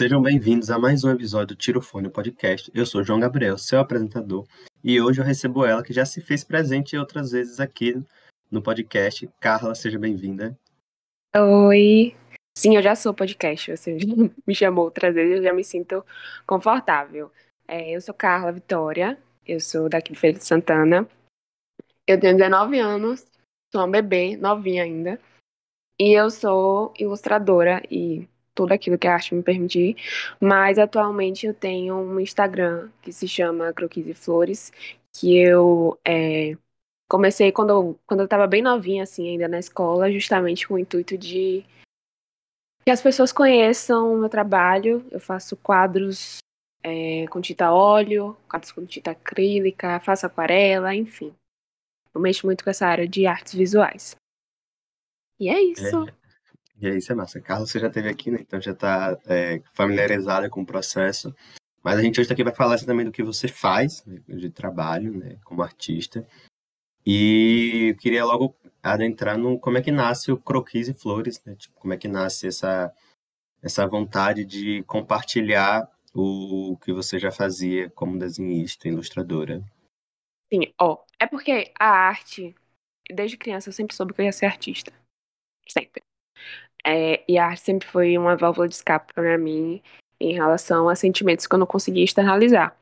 Sejam bem-vindos a mais um episódio do Tiro Fone Podcast. Eu sou João Gabriel, seu apresentador, e hoje eu recebo ela que já se fez presente outras vezes aqui no podcast. Carla, seja bem-vinda. Oi. Sim, eu já sou podcast, você me chamou outras vezes, eu já me sinto confortável. É, eu sou Carla Vitória, eu sou daqui de Feira de Santana. Eu tenho 19 anos, sou uma bebê, novinha ainda. E eu sou ilustradora e tudo aquilo que a arte me permitir. Mas atualmente eu tenho um Instagram que se chama Croquis e Flores, que eu é, comecei quando eu, quando eu tava bem novinha, assim, ainda na escola, justamente com o intuito de que as pessoas conheçam o meu trabalho. Eu faço quadros é, com tinta óleo, quadros com tinta acrílica, faço aquarela, enfim. Eu mexo muito com essa área de artes visuais. E é isso. É. E aí, isso é massa. Carlos, você já esteve aqui, né? Então já está é, familiarizada com o processo. Mas a gente hoje tá aqui vai falar também do que você faz né, de trabalho, né, como artista. E eu queria logo adentrar no como é que nasce o Croquis e Flores, né? Tipo, como é que nasce essa, essa vontade de compartilhar o que você já fazia como desenhista, ilustradora. Sim, ó, é porque a arte, desde criança eu sempre soube que eu ia ser artista. Sempre. É, e a arte sempre foi uma válvula de escape para mim em relação a sentimentos que eu não conseguia externalizar.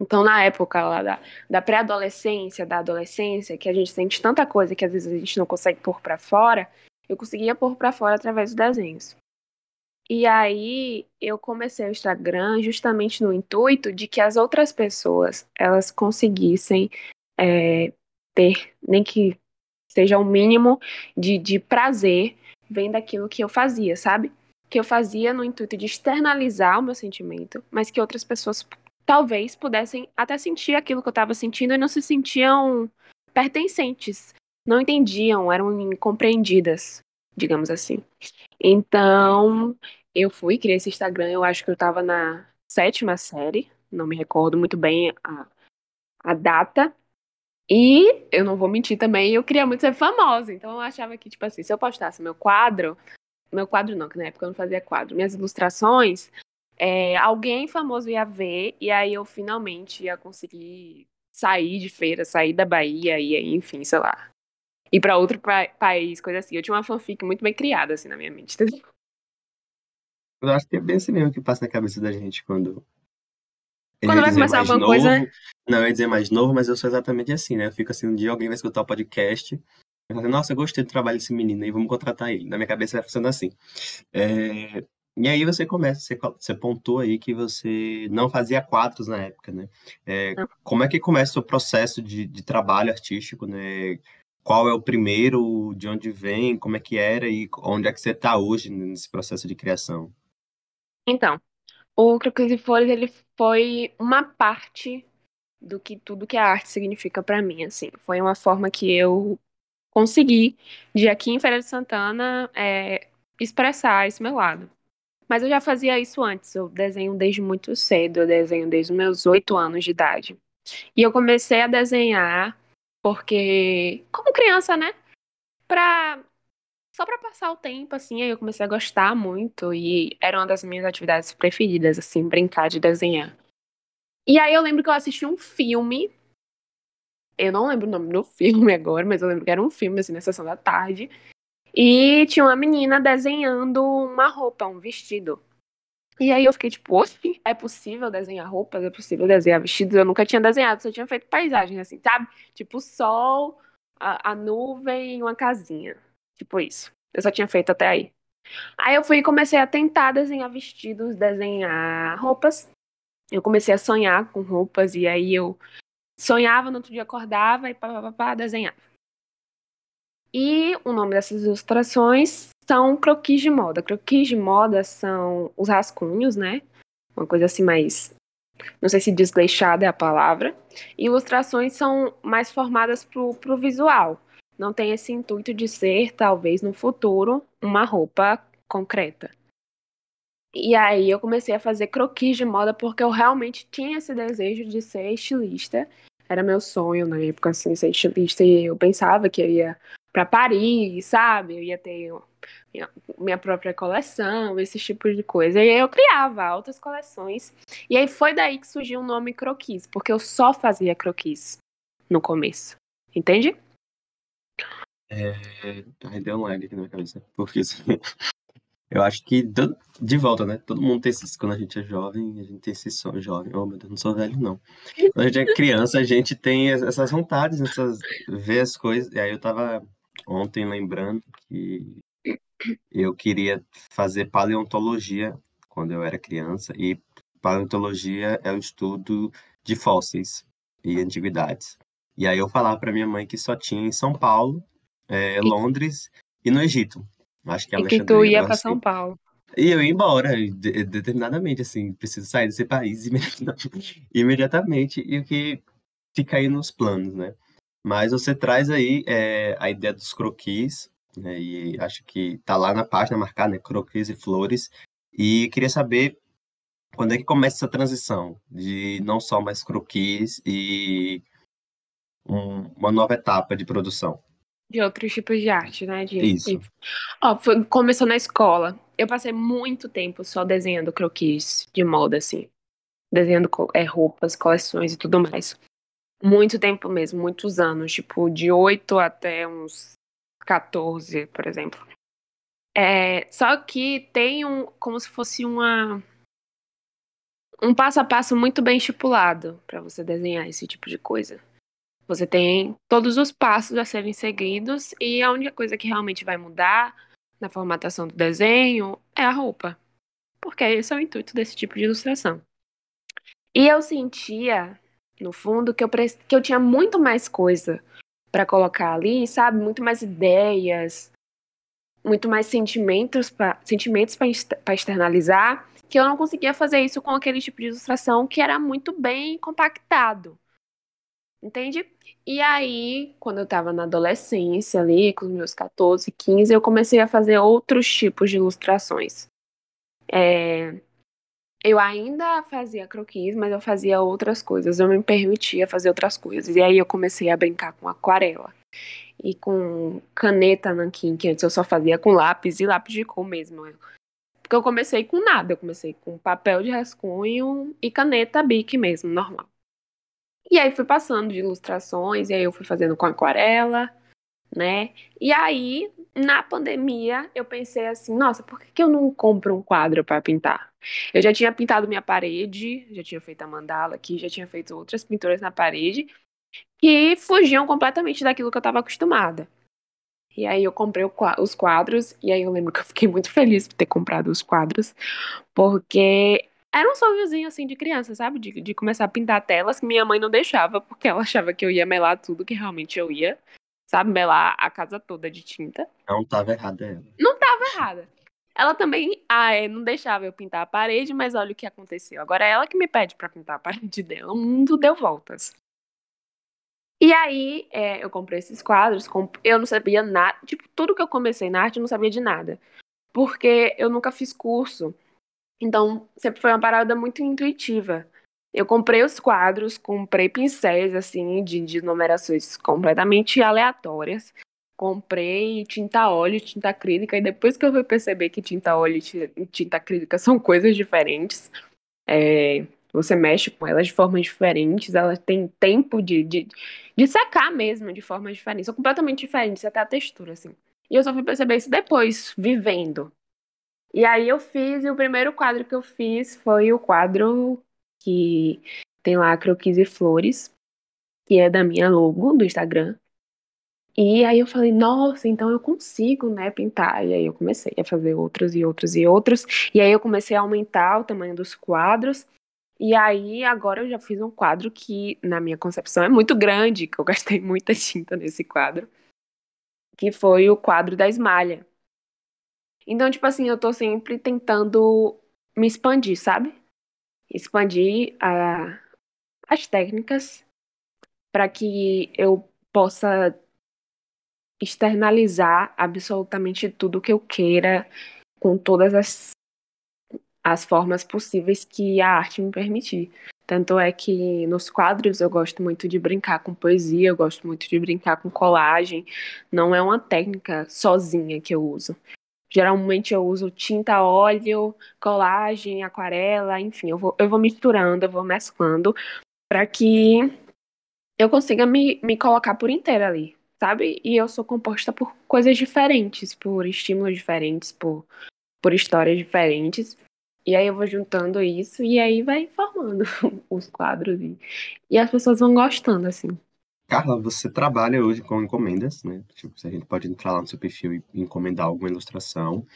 Então, na época lá da, da pré-adolescência, da adolescência, que a gente sente tanta coisa que às vezes a gente não consegue pôr para fora, eu conseguia pôr para fora através dos desenhos. E aí eu comecei o Instagram justamente no intuito de que as outras pessoas elas conseguissem é, ter, nem que seja o um mínimo de, de prazer vem daquilo que eu fazia, sabe? Que eu fazia no intuito de externalizar o meu sentimento, mas que outras pessoas talvez pudessem até sentir aquilo que eu estava sentindo e não se sentiam pertencentes, não entendiam, eram incompreendidas, digamos assim. Então, eu fui, criei esse Instagram, eu acho que eu estava na sétima série, não me recordo muito bem a, a data, e eu não vou mentir também, eu queria muito ser famosa. Então eu achava que, tipo assim, se eu postasse meu quadro, meu quadro não, que na época eu não fazia quadro, minhas ilustrações, é, alguém famoso ia ver, e aí eu finalmente ia conseguir sair de feira, sair da Bahia, e enfim, sei lá. Ir pra outro pa país, coisa assim. Eu tinha uma fanfic muito bem criada, assim, na minha mente. Eu acho que é bem assim mesmo que passa na cabeça da gente quando quando vai começar alguma novo, coisa. Né? Não, eu ia dizer mais novo, mas eu sou exatamente assim, né? Eu fico assim, um dia alguém vai escutar o podcast. Eu falo, Nossa, eu gostei do trabalho desse menino e vamos contratar ele. Na minha cabeça vai funcionando assim. É... E aí você começa, você, você pontou aí que você não fazia quadros na época, né? É, como é que começa o processo de, de trabalho artístico, né? Qual é o primeiro, de onde vem, como é que era e onde é que você está hoje nesse processo de criação? Então, o Crocus e Flores, ele foi uma parte do que tudo que a arte significa para mim, assim. Foi uma forma que eu consegui, de aqui em Feira de Santana, é, expressar esse meu lado. Mas eu já fazia isso antes, eu desenho desde muito cedo, eu desenho desde meus oito anos de idade. E eu comecei a desenhar porque, como criança, né? Pra só para passar o tempo, assim, aí eu comecei a gostar muito e era uma das minhas atividades preferidas, assim, brincar de desenhar. E aí eu lembro que eu assisti um filme, eu não lembro o nome do filme agora, mas eu lembro que era um filme, assim, na sessão da tarde, e tinha uma menina desenhando uma roupa, um vestido. E aí eu fiquei tipo, oxe, é possível desenhar roupas, é possível desenhar vestidos? Eu nunca tinha desenhado, só tinha feito paisagens, assim, sabe? Tipo, sol, a, a nuvem uma casinha. Tipo isso. Eu só tinha feito até aí. Aí eu fui e comecei a tentar desenhar vestidos, desenhar roupas. Eu comecei a sonhar com roupas e aí eu sonhava, no outro dia acordava e pá, pá, pá, desenhava. E o nome dessas ilustrações são croquis de moda. Croquis de moda são os rascunhos, né? Uma coisa assim mais. Não sei se desleixada é a palavra. E ilustrações são mais formadas pro, pro visual não tem esse intuito de ser, talvez no futuro, uma roupa concreta. E aí eu comecei a fazer croquis de moda porque eu realmente tinha esse desejo de ser estilista. Era meu sonho na época, assim, ser estilista. E eu pensava que eu ia para Paris, sabe? Eu ia ter minha própria coleção, esses tipos de coisa. E aí eu criava altas coleções. E aí foi daí que surgiu o nome croquis, porque eu só fazia croquis no começo. Entende? É, aí deu um lag aqui na minha cabeça. Porque eu acho que de volta, né? Todo mundo tem esses. Quando a gente é jovem, a gente tem esse sonho jovem. Oh, meu Deus, não sou velho, não. Quando a gente é criança, a gente tem essas vontades, essas. ver as coisas. E aí eu tava ontem lembrando que eu queria fazer paleontologia quando eu era criança. E paleontologia é o estudo de fósseis e antiguidades. E aí eu falava para minha mãe que só tinha em São Paulo, é, Londres e no Egito. Acho que e que tu ia para São Paulo. E eu ia embora, de, determinadamente, assim, preciso sair desse país imediatamente, e o que fica aí nos planos, né? Mas você traz aí é, a ideia dos croquis, né? E acho que tá lá na página marcada, né? Croquis e flores. E queria saber quando é que começa essa transição de não só mais croquis e um, uma nova etapa de produção. De outros tipos de arte, né? De, Isso. De... Ó, foi, começou na escola. Eu passei muito tempo só desenhando croquis de moda, assim. Desenhando é, roupas, coleções e tudo mais. Muito tempo mesmo, muitos anos. Tipo, de 8 até uns 14, por exemplo. É, só que tem um. como se fosse uma. Um passo a passo muito bem estipulado para você desenhar esse tipo de coisa. Você tem todos os passos a serem seguidos e a única coisa que realmente vai mudar na formatação do desenho é a roupa. Porque esse é o intuito desse tipo de ilustração. E eu sentia, no fundo, que eu, que eu tinha muito mais coisa para colocar ali, sabe? Muito mais ideias, muito mais sentimentos para sentimentos para externalizar, que eu não conseguia fazer isso com aquele tipo de ilustração que era muito bem compactado. Entende? E aí, quando eu tava na adolescência ali, com meus 14, 15, eu comecei a fazer outros tipos de ilustrações. É... Eu ainda fazia croquis, mas eu fazia outras coisas. Eu me permitia fazer outras coisas. E aí eu comecei a brincar com aquarela. E com caneta nanquim, que antes eu só fazia com lápis e lápis de cor mesmo. Porque eu comecei com nada. Eu comecei com papel de rascunho e caneta Bic mesmo, normal. E aí fui passando de ilustrações, e aí eu fui fazendo com aquarela, né? E aí, na pandemia, eu pensei assim, nossa, por que, que eu não compro um quadro para pintar? Eu já tinha pintado minha parede, já tinha feito a mandala aqui, já tinha feito outras pinturas na parede, que fugiam completamente daquilo que eu estava acostumada. E aí eu comprei os quadros, e aí eu lembro que eu fiquei muito feliz por ter comprado os quadros, porque era um sonhozinho assim de criança, sabe? De, de começar a pintar telas que minha mãe não deixava, porque ela achava que eu ia melar tudo, que realmente eu ia, sabe? Melar a casa toda de tinta. Não tava errada ela. Não tava errada. Ela também ah, é, não deixava eu pintar a parede, mas olha o que aconteceu. Agora é ela que me pede para pintar a parede dela. O mundo deu voltas. E aí, é, eu comprei esses quadros, comp... eu não sabia nada. Tipo, tudo que eu comecei na arte, eu não sabia de nada. Porque eu nunca fiz curso. Então, sempre foi uma parada muito intuitiva. Eu comprei os quadros, comprei pincéis, assim, de, de numerações completamente aleatórias. Comprei tinta óleo, tinta acrílica, e depois que eu fui perceber que tinta óleo e tinta acrílica são coisas diferentes, é, você mexe com elas de formas diferentes, elas têm tempo de, de, de secar mesmo de formas diferentes, são completamente diferentes, até a textura, assim. E eu só fui perceber isso depois, vivendo. E aí eu fiz, e o primeiro quadro que eu fiz foi o quadro que tem lá Croquis e Flores, que é da minha logo do Instagram. E aí eu falei, nossa, então eu consigo, né, pintar. E aí eu comecei a fazer outros e outros e outros. E aí eu comecei a aumentar o tamanho dos quadros. E aí agora eu já fiz um quadro que, na minha concepção, é muito grande, que eu gastei muita tinta nesse quadro. Que foi o quadro da esmalha. Então, tipo assim, eu tô sempre tentando me expandir, sabe? Expandir a, as técnicas para que eu possa externalizar absolutamente tudo que eu queira com todas as, as formas possíveis que a arte me permitir. Tanto é que nos quadros eu gosto muito de brincar com poesia, eu gosto muito de brincar com colagem. Não é uma técnica sozinha que eu uso. Geralmente eu uso tinta óleo, colagem, aquarela, enfim, eu vou, eu vou misturando, eu vou mesclando para que eu consiga me, me colocar por inteira ali, sabe? E eu sou composta por coisas diferentes, por estímulos diferentes, por, por histórias diferentes. E aí eu vou juntando isso e aí vai formando os quadros e, e as pessoas vão gostando, assim. Carla, você trabalha hoje com encomendas, né? Tipo, a gente pode entrar lá no seu perfil e encomendar alguma ilustração.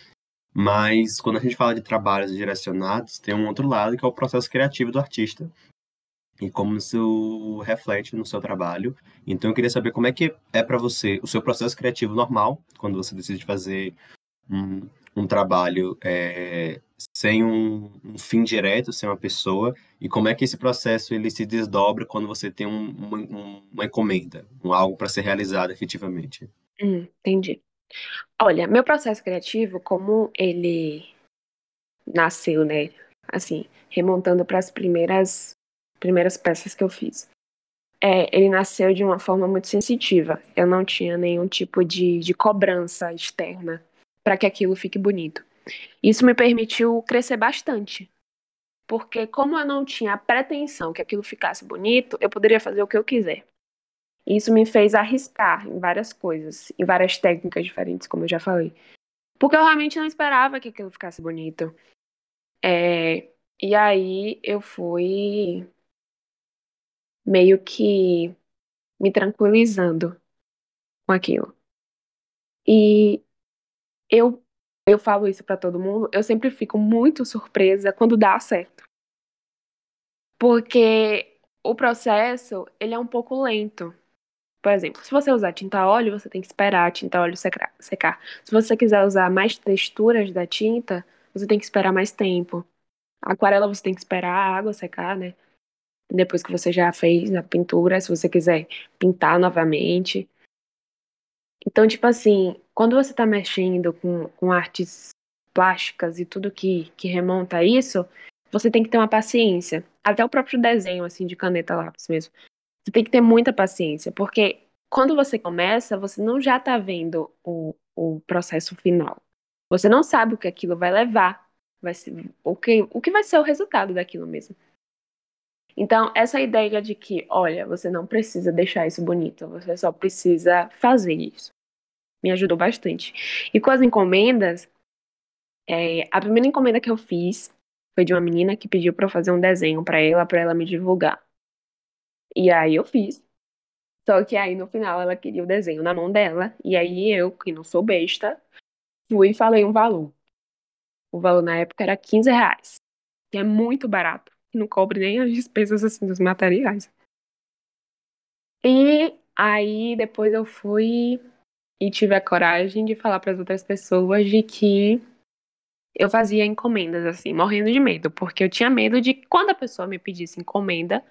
Mas quando a gente fala de trabalhos direcionados, tem um outro lado que é o processo criativo do artista. E como isso reflete no seu trabalho. Então eu queria saber como é que é para você o seu processo criativo normal, quando você decide fazer um, um trabalho é, sem um, um, fim direto, sem uma pessoa, e como é que esse processo ele se desdobra quando você tem um, uma, uma, encomenda, um, algo para ser realizado efetivamente. Hum, entendi. Olha, meu processo criativo, como ele nasceu, né, assim, remontando para as primeiras primeiras peças que eu fiz. É, ele nasceu de uma forma muito sensitiva. Eu não tinha nenhum tipo de, de cobrança externa para que aquilo fique bonito. Isso me permitiu crescer bastante. Porque, como eu não tinha a pretensão que aquilo ficasse bonito, eu poderia fazer o que eu quiser. Isso me fez arriscar em várias coisas, em várias técnicas diferentes, como eu já falei. Porque eu realmente não esperava que aquilo ficasse bonito. É, e aí eu fui meio que me tranquilizando com aquilo. E eu eu falo isso para todo mundo, eu sempre fico muito surpresa quando dá certo. Porque o processo, ele é um pouco lento. Por exemplo, se você usar tinta óleo, você tem que esperar a tinta óleo secar. Se você quiser usar mais texturas da tinta, você tem que esperar mais tempo. Aquarela você tem que esperar a água secar, né? Depois que você já fez a pintura, se você quiser pintar novamente. Então, tipo assim, quando você está mexendo com, com artes plásticas e tudo que, que remonta a isso, você tem que ter uma paciência. Até o próprio desenho, assim, de caneta lápis mesmo. Você tem que ter muita paciência, porque quando você começa, você não já está vendo o, o processo final. Você não sabe o que aquilo vai levar, vai ser, o, que, o que vai ser o resultado daquilo mesmo. Então, essa ideia de que, olha, você não precisa deixar isso bonito, você só precisa fazer isso, me ajudou bastante. E com as encomendas, é, a primeira encomenda que eu fiz foi de uma menina que pediu para eu fazer um desenho para ela, para ela me divulgar. E aí eu fiz. Só que aí no final ela queria o desenho na mão dela, e aí eu, que não sou besta, fui e falei um valor. O valor na época era 15 reais, que é muito barato não cobre nem as despesas assim dos materiais. E aí depois eu fui e tive a coragem de falar para as outras pessoas de que eu fazia encomendas assim, morrendo de medo, porque eu tinha medo de que quando a pessoa me pedisse encomenda,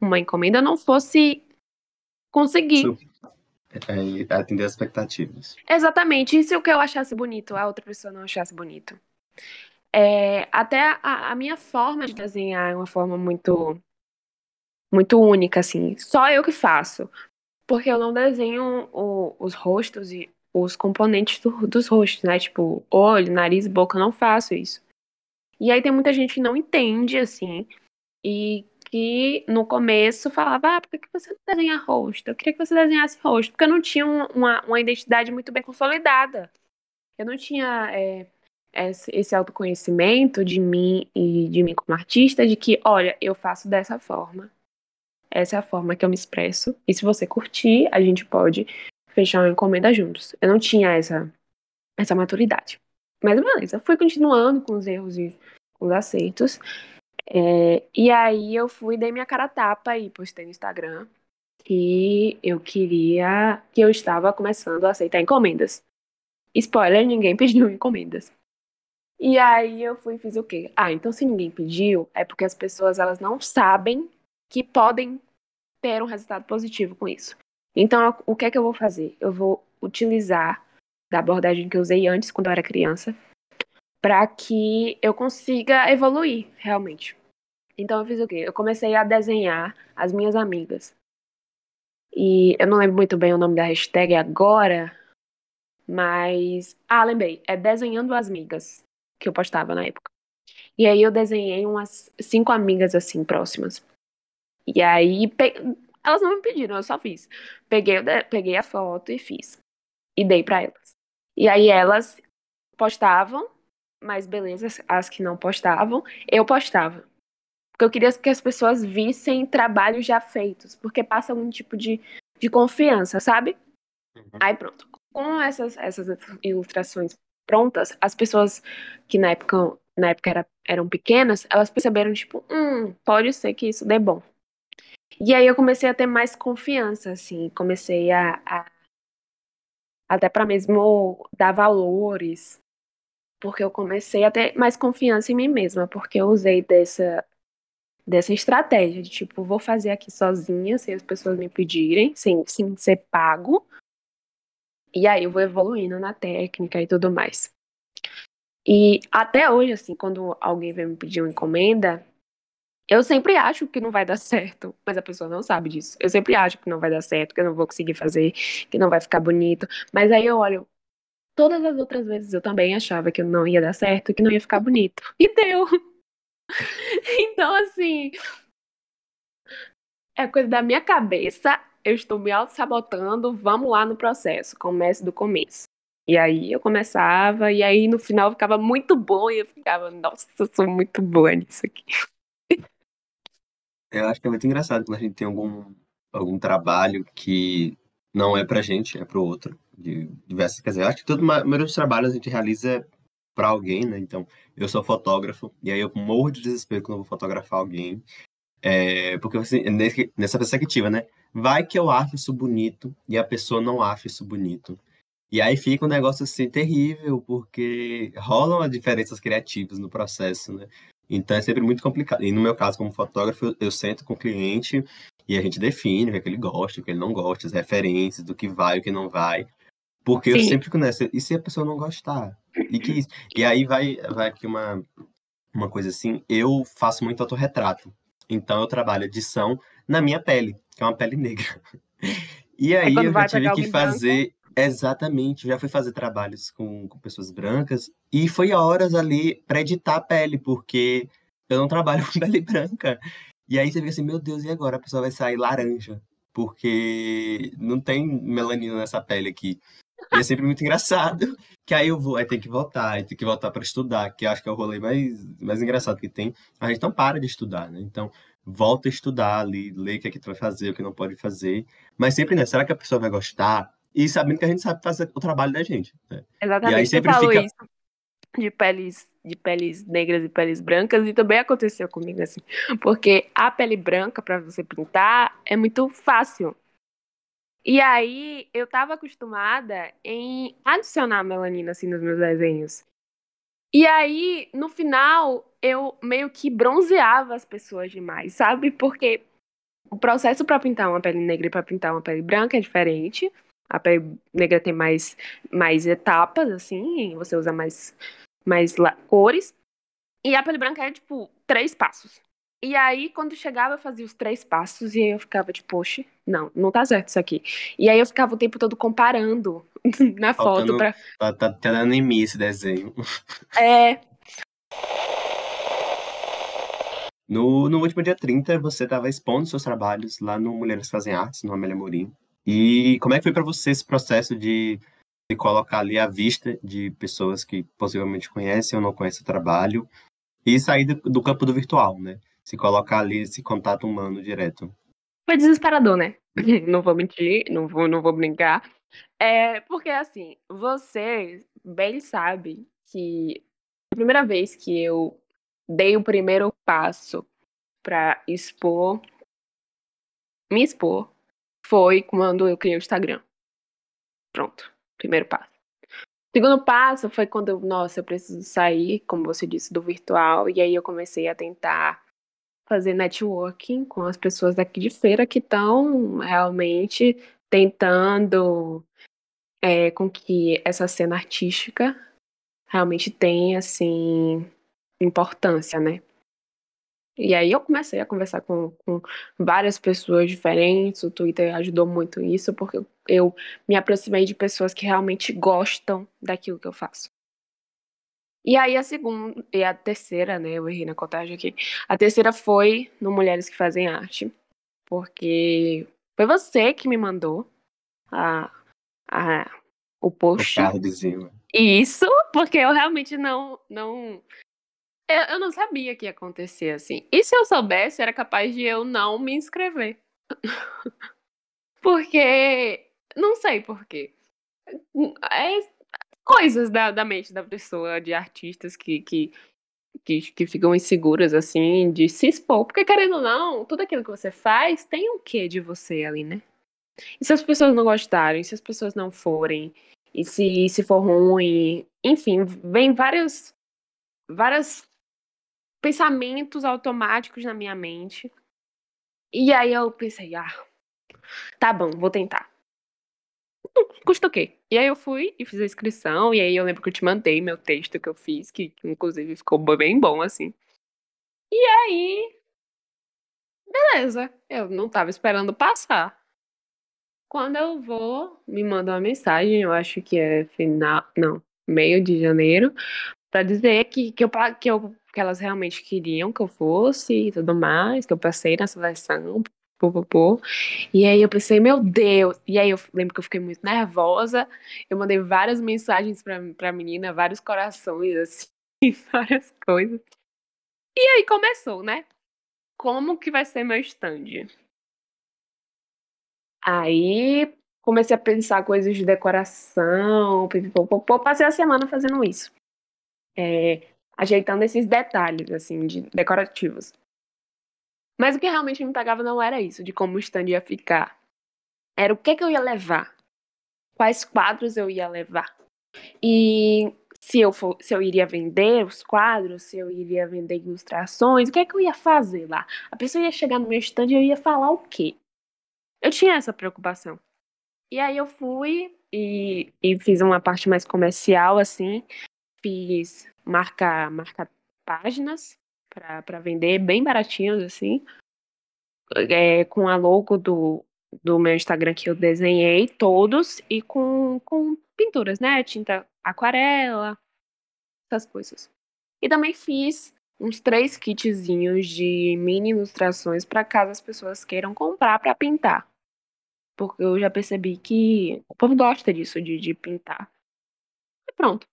uma encomenda não fosse conseguir é, atender as expectativas. Exatamente. E se o que eu achasse bonito, a outra pessoa não achasse bonito? É, até a, a, minha forma de desenhar é uma forma muito muito única, assim. Só eu que faço. Porque eu não desenho o, os rostos e os componentes do, dos rostos, né? Tipo, olho, nariz, boca, eu não faço isso. E aí tem muita gente que não entende, assim, e que no começo falava, ah, por que você não desenha rosto? Eu queria que você desenhasse rosto, porque eu não tinha uma, uma identidade muito bem consolidada. Eu não tinha é, esse autoconhecimento de mim e de mim como artista, de que, olha, eu faço dessa forma. Essa é a forma que eu me expresso. E se você curtir, a gente pode fechar uma encomenda juntos. Eu não tinha essa, essa maturidade. Mas beleza, fui continuando com os erros e os acertos. É, e aí eu fui, dei minha cara tapa e postei no Instagram que eu queria, que eu estava começando a aceitar encomendas. Spoiler, ninguém pediu encomendas. E aí eu fui e fiz o quê? Ah, então se ninguém pediu, é porque as pessoas elas não sabem que podem ter um resultado positivo com isso. Então, o que é que eu vou fazer? Eu vou utilizar da abordagem que eu usei antes, quando eu era criança, para que eu consiga evoluir realmente. Então eu fiz o quê? Eu comecei a desenhar as minhas amigas. E eu não lembro muito bem o nome da hashtag agora, mas. Ah, lembrei. É Desenhando as Migas, que eu postava na época. E aí eu desenhei umas cinco amigas assim próximas. E aí pe... elas não me pediram, eu só fiz. Peguei, peguei a foto e fiz. E dei para elas. E aí elas postavam, mas beleza, as que não postavam, eu postava. Porque eu queria que as pessoas vissem trabalhos já feitos, porque passa um tipo de, de confiança, sabe? Uhum. Aí pronto. Com essas, essas ilustrações prontas, as pessoas que na época, na época era, eram pequenas, elas perceberam, tipo, hum, pode ser que isso dê bom. E aí eu comecei a ter mais confiança, assim, comecei a, a até para mesmo dar valores, porque eu comecei a ter mais confiança em mim mesma, porque eu usei dessa dessa estratégia de tipo, vou fazer aqui sozinha, sem as pessoas me pedirem, sem, sem ser pago. E aí eu vou evoluindo na técnica e tudo mais. E até hoje, assim, quando alguém vem me pedir uma encomenda, eu sempre acho que não vai dar certo, mas a pessoa não sabe disso. Eu sempre acho que não vai dar certo, que eu não vou conseguir fazer, que não vai ficar bonito. Mas aí eu olho, todas as outras vezes eu também achava que não ia dar certo, que não ia ficar bonito. E deu. Então, assim, é coisa da minha cabeça. Eu estou me auto-sabotando. Vamos lá no processo. Comece do começo. E aí eu começava, e aí no final ficava muito bom, e eu ficava, nossa, eu sou muito boa nisso aqui. Eu acho que é muito engraçado quando a gente tem algum, algum trabalho que não é pra gente, é pro outro. De diversas, quer dizer, acho que todo maioria dos trabalhos a gente realiza para alguém, né? Então, eu sou fotógrafo, e aí eu morro de desespero quando eu vou fotografar alguém. É, porque assim, nessa perspectiva, né? Vai que eu acho isso bonito e a pessoa não acha isso bonito. E aí fica um negócio assim terrível, porque rolam as diferenças criativas no processo, né? Então é sempre muito complicado. E no meu caso, como fotógrafo, eu, sento com o cliente e a gente define o que, é que ele gosta, o que ele não gosta, as referências, do que vai e o que não vai. Porque Sim. eu sempre fico nessa, e se a pessoa não gostar? E, que, e aí vai, vai aqui uma, uma coisa assim, eu faço muito autorretrato. Então eu trabalho edição na minha pele, que é uma pele negra. E aí eu já tive que fazer. Branco? Exatamente, já fui fazer trabalhos com, com pessoas brancas e foi horas ali para editar a pele, porque eu não trabalho com pele branca. E aí você fica assim, meu Deus, e agora? A pessoa vai sair laranja, porque não tem melanina nessa pele aqui. E é sempre muito engraçado, que aí eu vou, aí tem que voltar, aí tem que voltar para estudar, que acho que é o rolê mais, mais engraçado que tem. A gente não para de estudar, né? Então, volta a estudar ali, lê o que é que tu vai fazer, o que não pode fazer. Mas sempre, né? Será que a pessoa vai gostar? e sabendo que a gente sabe fazer o trabalho da gente. Né? Exatamente. E aí sempre fica... isso de peles de peles negras e peles brancas e também aconteceu comigo assim, porque a pele branca para você pintar é muito fácil. E aí eu tava acostumada em adicionar melanina assim nos meus desenhos. E aí, no final, eu meio que bronzeava as pessoas demais, sabe? Porque o processo para pintar uma pele negra e para pintar uma pele branca é diferente. A pele negra tem mais, mais etapas, assim, você usa mais, mais cores. E a pele branca é, tipo, três passos. E aí, quando chegava, eu fazia os três passos e aí eu ficava tipo, poxa, não, não tá certo isso aqui. E aí eu ficava o tempo todo comparando na Faltando, foto pra. Tá, tá, tá dando em mim esse desenho. É. No, no último dia 30, você estava expondo seus trabalhos lá no Mulheres Fazem Artes, no Amélia Mourinho. E como é que foi para você esse processo de, de colocar ali a vista de pessoas que possivelmente conhecem ou não conhecem o trabalho e sair do, do campo do virtual, né? Se colocar ali esse contato humano direto. Foi desesperador, né? não vou mentir, não vou, não vou brincar. É, porque assim, você bem sabe que a primeira vez que eu dei o primeiro passo para expor, me expor, foi quando eu criei o Instagram. Pronto, primeiro passo. Segundo passo foi quando nossa, eu preciso sair, como você disse, do virtual, e aí eu comecei a tentar fazer networking com as pessoas daqui de feira que estão realmente tentando é, com que essa cena artística realmente tenha, assim, importância, né? E aí eu comecei a conversar com, com várias pessoas diferentes. O Twitter ajudou muito nisso, porque eu me aproximei de pessoas que realmente gostam daquilo que eu faço. E aí a segunda, e a terceira, né? Eu errei na contagem aqui. A terceira foi no Mulheres que Fazem Arte. Porque foi você que me mandou a, a, o post. O. Isso, porque eu realmente não, não eu, eu não sabia que ia acontecer assim. E se eu soubesse, era capaz de eu não me inscrever. Porque. Não sei por quê. É coisas da, da mente da pessoa, de artistas que, que, que, que ficam inseguras, assim, de se expor. Porque, querendo ou não, tudo aquilo que você faz tem um quê de você ali, né? E se as pessoas não gostarem, se as pessoas não forem, e se, se for ruim, enfim, vem várias, várias pensamentos automáticos na minha mente. E aí eu pensei, ah, tá bom, vou tentar. custa o quê? E aí eu fui e fiz a inscrição, e aí eu lembro que eu te mandei meu texto que eu fiz, que, que inclusive ficou bem bom, assim. E aí. Beleza, eu não tava esperando passar. Quando eu vou, me manda uma mensagem, eu acho que é final. Não, meio de janeiro, para dizer que, que, eu, que, eu, que elas realmente queriam que eu fosse e tudo mais, que eu passei na seleção, pô, pô, pô. E aí eu pensei, meu Deus! E aí eu lembro que eu fiquei muito nervosa, eu mandei várias mensagens pra, pra menina, vários corações, assim, várias coisas. E aí começou, né? Como que vai ser meu stand? Aí comecei a pensar coisas de decoração, pipipopopô, passei a semana fazendo isso é, ajeitando esses detalhes, assim, de decorativos. Mas o que realmente me pegava não era isso, de como o stand ia ficar. Era o que, que eu ia levar. Quais quadros eu ia levar. E se eu, for, se eu iria vender os quadros, se eu iria vender ilustrações, o que que eu ia fazer lá? A pessoa ia chegar no meu stand e eu ia falar o quê? Eu tinha essa preocupação. E aí eu fui e, e fiz uma parte mais comercial, assim, fiz marca, marca páginas para vender bem baratinhos, assim. É, com a logo do, do meu Instagram que eu desenhei todos e com, com pinturas, né? Tinta aquarela, essas coisas. E também fiz uns três kitzinhos de mini ilustrações para caso as pessoas queiram comprar para pintar. Porque eu já percebi que o povo gosta disso, de, de pintar. E pronto.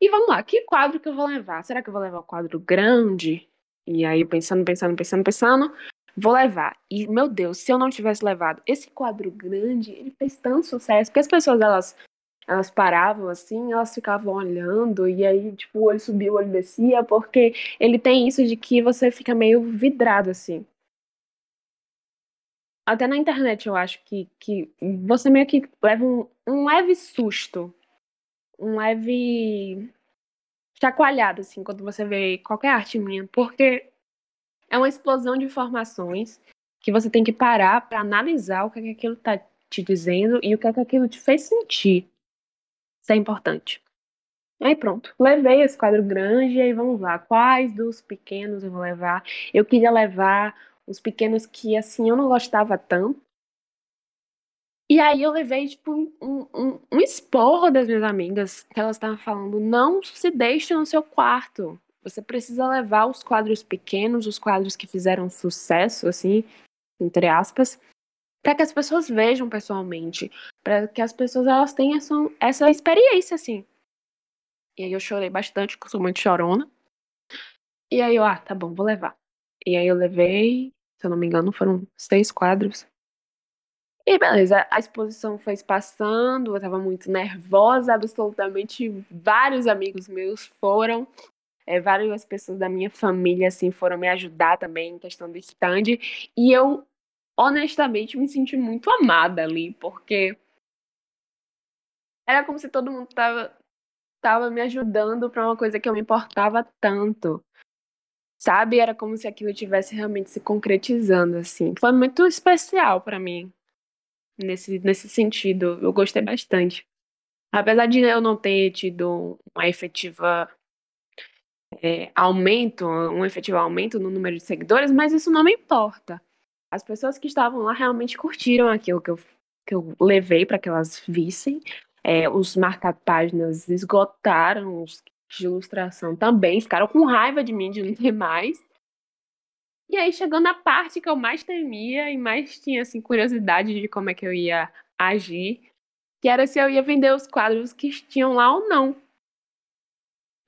E vamos lá, que quadro que eu vou levar? Será que eu vou levar o quadro grande? E aí, pensando, pensando, pensando, pensando, vou levar. E, meu Deus, se eu não tivesse levado esse quadro grande, ele fez tanto sucesso, porque as pessoas, elas, elas paravam assim, elas ficavam olhando, e aí, tipo, o olho subia, o olho descia, porque ele tem isso de que você fica meio vidrado, assim. Até na internet eu acho que, que você meio que leva um, um leve susto um leve chacoalhado, assim, quando você vê qualquer arte minha, porque é uma explosão de informações que você tem que parar para analisar o que, é que aquilo tá te dizendo e o que, é que aquilo te fez sentir. Isso é importante. Aí pronto, levei esse quadro grande e aí vamos lá. Quais dos pequenos eu vou levar? Eu queria levar os pequenos que assim eu não gostava tanto, e aí eu levei, tipo, um, um, um esporro das minhas amigas, que elas estavam falando, não se deixe no seu quarto. Você precisa levar os quadros pequenos, os quadros que fizeram sucesso, assim, entre aspas, para que as pessoas vejam pessoalmente, para que as pessoas elas tenham essa, essa experiência, assim. E aí eu chorei bastante, porque eu sou muito chorona. E aí eu, ah, tá bom, vou levar. E aí eu levei, se eu não me engano, foram seis quadros. E beleza, a exposição foi passando, eu tava muito nervosa, absolutamente vários amigos meus foram, é, várias pessoas da minha família, assim, foram me ajudar também em questão do stand, e eu, honestamente, me senti muito amada ali, porque era como se todo mundo tava, tava me ajudando para uma coisa que eu me importava tanto. Sabe? Era como se aquilo tivesse realmente se concretizando, assim. Foi muito especial para mim nesse, nesse sentido. Eu gostei bastante. Apesar de eu não ter tido uma efetiva é, aumento, um efetivo aumento no número de seguidores, mas isso não me importa. As pessoas que estavam lá realmente curtiram aquilo que eu, que eu levei para que elas vissem. É, os marca-páginas esgotaram, os de ilustração também ficaram com raiva de mim de não ter mais. E aí chegou na parte que eu mais temia e mais tinha assim curiosidade de como é que eu ia agir, que era se eu ia vender os quadros que tinham lá ou não.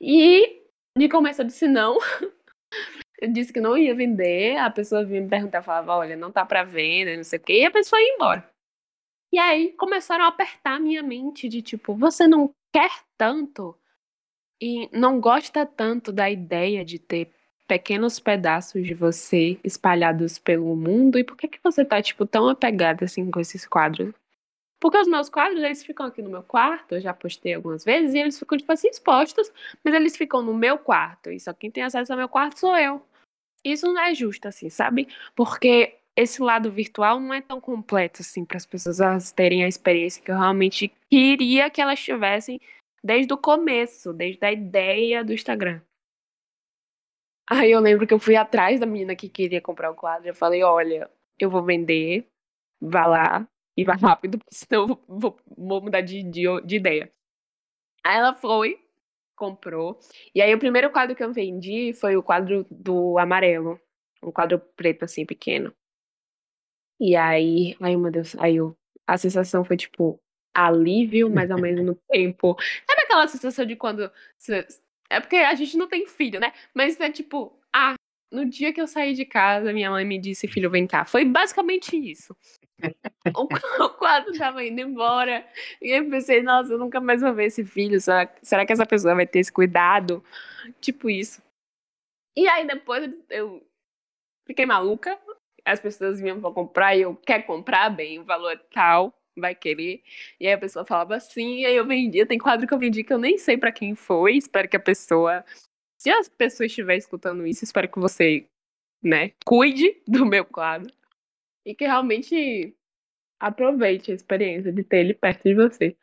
E de começo eu disse não. eu disse que não ia vender, a pessoa vinha me perguntar, falava, olha, não tá para venda, não sei o quê, e a pessoa ia embora. E aí começaram a apertar minha mente de tipo, você não quer tanto e não gosta tanto da ideia de ter pequenos pedaços de você espalhados pelo mundo e por que que você tá tipo tão apegada assim com esses quadros? Porque os meus quadros, eles ficam aqui no meu quarto, eu já postei algumas vezes, e eles ficam, tipo assim, expostos, mas eles ficam no meu quarto, e só quem tem acesso ao meu quarto sou eu. Isso não é justo, assim, sabe? Porque esse lado virtual não é tão completo, assim, para as pessoas terem a experiência que eu realmente queria que elas tivessem desde o começo, desde a ideia do Instagram. Aí eu lembro que eu fui atrás da menina que queria comprar o quadro, eu falei, olha, eu vou vender, vá lá, e vai rápido, senão eu vou, vou mudar de, de, de ideia. Aí ela foi, comprou. E aí o primeiro quadro que eu vendi foi o quadro do amarelo. Um quadro preto, assim, pequeno. E aí, ai meu Deus, aí eu, a sensação foi tipo alívio, mas ao mesmo tempo. Sabe aquela sensação de quando. Você, é porque a gente não tem filho, né? Mas é tipo, ah, no dia que eu saí de casa, minha mãe me disse, filho, vem cá. Foi basicamente isso. o, quadro tava indo embora. E eu pensei, nossa, eu nunca mais vou ver esse filho. Será, será que essa pessoa vai ter esse cuidado? Tipo isso. E aí depois eu fiquei maluca. As pessoas vinham pra comprar e eu quer comprar bem, o valor é tal, vai querer. E aí a pessoa falava assim, e aí eu vendia. Tem quadro que eu vendi que eu nem sei para quem foi. Espero que a pessoa se a pessoa estiver escutando isso, espero que você, né, cuide do meu quadro e que realmente aproveite a experiência de ter ele perto de você.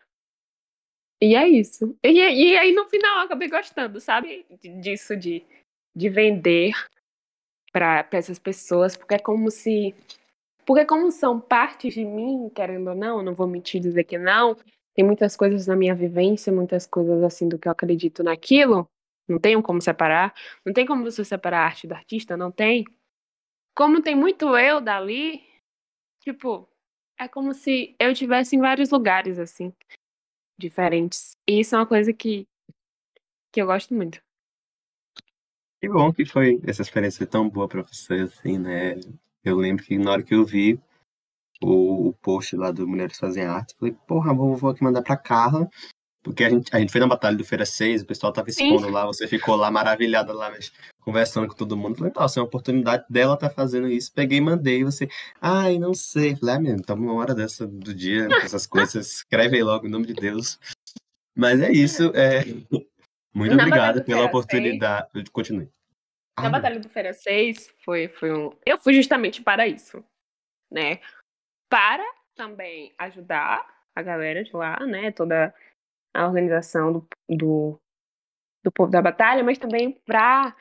E é isso. E, e aí no final eu acabei gostando, sabe? Disso de, de vender para essas pessoas, porque é como se. Porque como são partes de mim, querendo ou não, não vou mentir dizer que não, tem muitas coisas na minha vivência, muitas coisas assim do que eu acredito naquilo, não tem como separar. Não tem como você separar a arte do artista, não tem. Como tem muito eu dali, tipo, é como se eu estivesse em vários lugares, assim, diferentes. E isso é uma coisa que, que eu gosto muito. Que bom que foi essa experiência tão boa pra você, assim, né? Eu lembro que na hora que eu vi o, o post lá do Mulheres Fazem Arte, falei, porra, vou, vou aqui mandar pra Carla porque a gente, a gente foi na Batalha do Feira 6, o pessoal tava expondo Sim. lá, você ficou lá maravilhada lá, conversando com todo mundo. Falei, nossa, é uma oportunidade dela tá fazendo isso. Peguei e mandei. Você, ai, não sei. Falei, ah, menino, estamos uma hora dessa do dia, essas coisas. Escreve aí logo, em nome de Deus. Mas é isso. É... Muito obrigado pela oportunidade. 6, Continue. Na ah, Batalha do Feira 6 foi, foi um. Eu fui justamente para isso, né? Para também ajudar a galera de lá, né? Toda a organização do, do, do povo da batalha, mas também para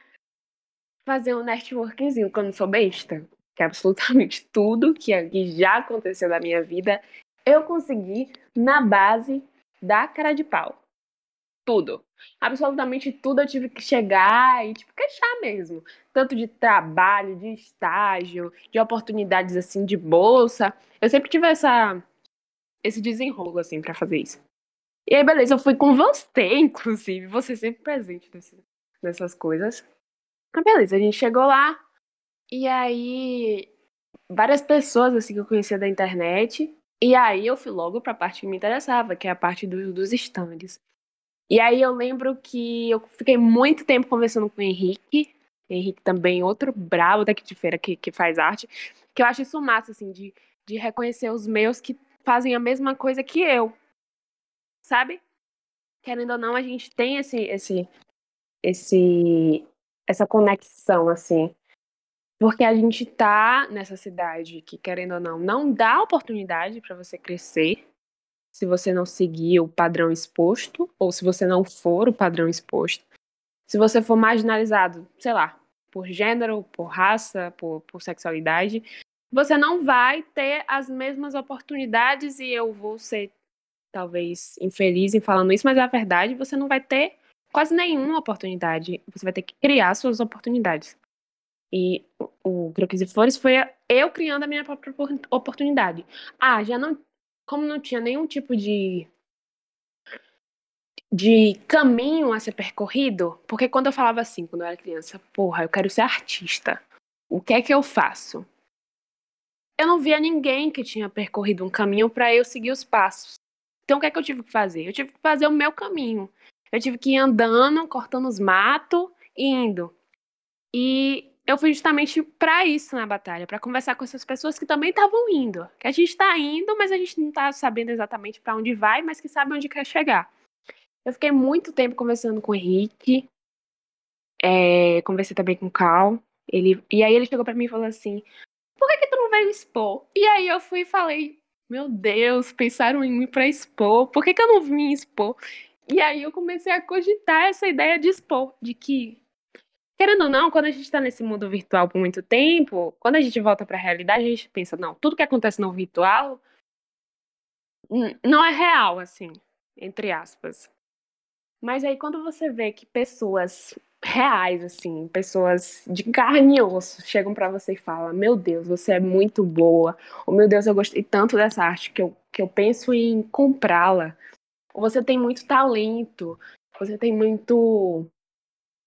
fazer um networkingzinho, quando sou besta, que é absolutamente tudo que, que já aconteceu na minha vida, eu consegui na base da cara de pau. Tudo. Absolutamente tudo eu tive que chegar e, tipo, queixar mesmo. Tanto de trabalho, de estágio, de oportunidades, assim, de bolsa. Eu sempre tive essa, esse desenrolo, assim, para fazer isso. E aí, beleza, eu fui com você, inclusive, você sempre presente nesse, nessas coisas. Ah, beleza, a gente chegou lá, e aí várias pessoas assim que eu conhecia da internet. E aí eu fui logo para a parte que me interessava, que é a parte do, dos stands. E aí eu lembro que eu fiquei muito tempo conversando com o Henrique. Henrique também, outro bravo daqui de feira que, que faz arte. Que eu acho isso massa, assim, de, de reconhecer os meus que fazem a mesma coisa que eu sabe? Querendo ou não, a gente tem esse, esse, esse, essa conexão, assim. Porque a gente tá nessa cidade que, querendo ou não, não dá oportunidade para você crescer se você não seguir o padrão exposto, ou se você não for o padrão exposto. se você for marginalizado, sei lá, por gênero, por raça, por, por sexualidade, você não vai ter as mesmas oportunidades e eu vou ser talvez infeliz em falando isso, mas é a verdade, você não vai ter quase nenhuma oportunidade. Você vai ter que criar suas oportunidades. E o Croquis e Flores foi eu criando a minha própria oportunidade. Ah, já não. Como não tinha nenhum tipo de. de caminho a ser percorrido, porque quando eu falava assim, quando eu era criança, porra, eu quero ser artista. O que é que eu faço? Eu não via ninguém que tinha percorrido um caminho para eu seguir os passos. Então o que é que eu tive que fazer? Eu tive que fazer o meu caminho. Eu tive que ir andando, cortando os matos e indo. E eu fui justamente para isso na batalha, para conversar com essas pessoas que também estavam indo. Que a gente está indo, mas a gente não está sabendo exatamente para onde vai, mas que sabe onde quer chegar. Eu fiquei muito tempo conversando com o Henrique, é, conversei também com o Cal. Ele, e aí ele chegou para mim e falou assim: Por que, que tu não veio expor? E aí eu fui e falei: Meu Deus, pensaram em mim para expor, por que, que eu não vim expor? E aí eu comecei a cogitar essa ideia de expor, de que Querendo ou não, quando a gente está nesse mundo virtual por muito tempo, quando a gente volta para a realidade, a gente pensa, não, tudo que acontece no virtual não é real, assim, entre aspas. Mas aí quando você vê que pessoas reais, assim, pessoas de carne e osso chegam para você e falam: Meu Deus, você é muito boa. Ou meu Deus, eu gostei tanto dessa arte que eu, que eu penso em comprá-la. Você tem muito talento, você tem muito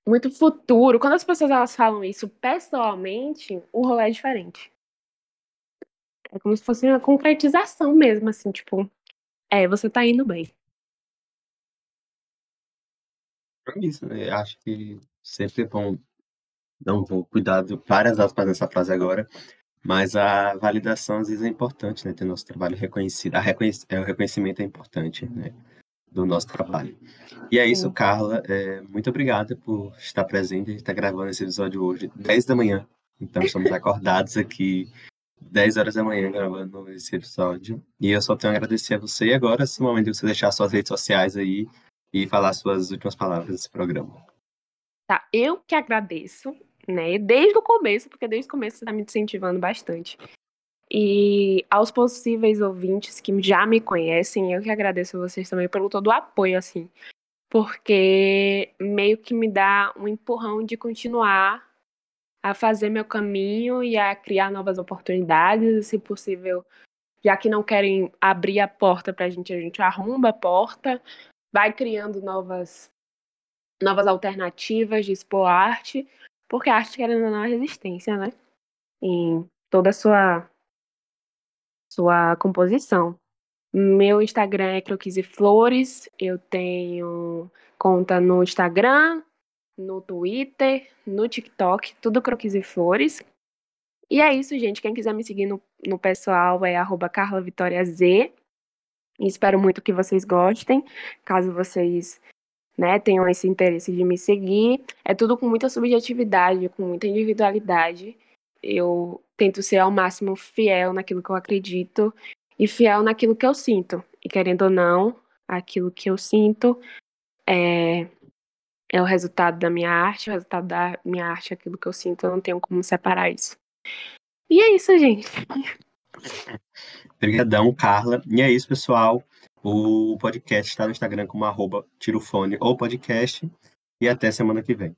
muito futuro. Quando as pessoas elas falam isso pessoalmente, o rolê é diferente. É como se fosse uma concretização mesmo, assim, tipo, é, você tá indo bem. É isso, né? Acho que sempre é bom. Não vou cuidar de várias aspas nessa frase agora, mas a validação às vezes é importante, né? Ter nosso trabalho reconhecido. A reconhec... é, o reconhecimento é importante, né? Do nosso trabalho. E é isso, Carla. É, muito obrigada por estar presente. A gente está gravando esse episódio hoje, 10 da manhã. Então, estamos acordados aqui, 10 horas da manhã, gravando esse episódio. E eu só tenho a agradecer a você. E agora, esse momento de você deixar suas redes sociais aí e falar suas últimas palavras desse programa. Tá, eu que agradeço, né? Desde o começo, porque desde o começo você está me incentivando bastante. E aos possíveis ouvintes que já me conhecem, eu que agradeço a vocês também pelo todo o apoio, assim. Porque meio que me dá um empurrão de continuar a fazer meu caminho e a criar novas oportunidades, se possível, já que não querem abrir a porta pra gente, a gente arromba a porta, vai criando novas novas alternativas de expor arte, porque a arte, querendo ou não, é resistência, né? Em toda a sua sua composição. Meu Instagram é Croquise Flores. Eu tenho conta no Instagram, no Twitter, no TikTok, tudo Croquise Flores. E é isso, gente. Quem quiser me seguir no, no pessoal é arroba Carla Vitória Z. E espero muito que vocês gostem. Caso vocês né, tenham esse interesse de me seguir. É tudo com muita subjetividade, com muita individualidade. Eu tento ser ao máximo fiel naquilo que eu acredito e fiel naquilo que eu sinto. E querendo ou não, aquilo que eu sinto é, é o resultado da minha arte, o resultado da minha arte aquilo que eu sinto, eu não tenho como separar isso. E é isso, gente. Obrigadão, Carla. E é isso, pessoal. O podcast está no Instagram como arroba tirofone ou podcast. E até semana que vem.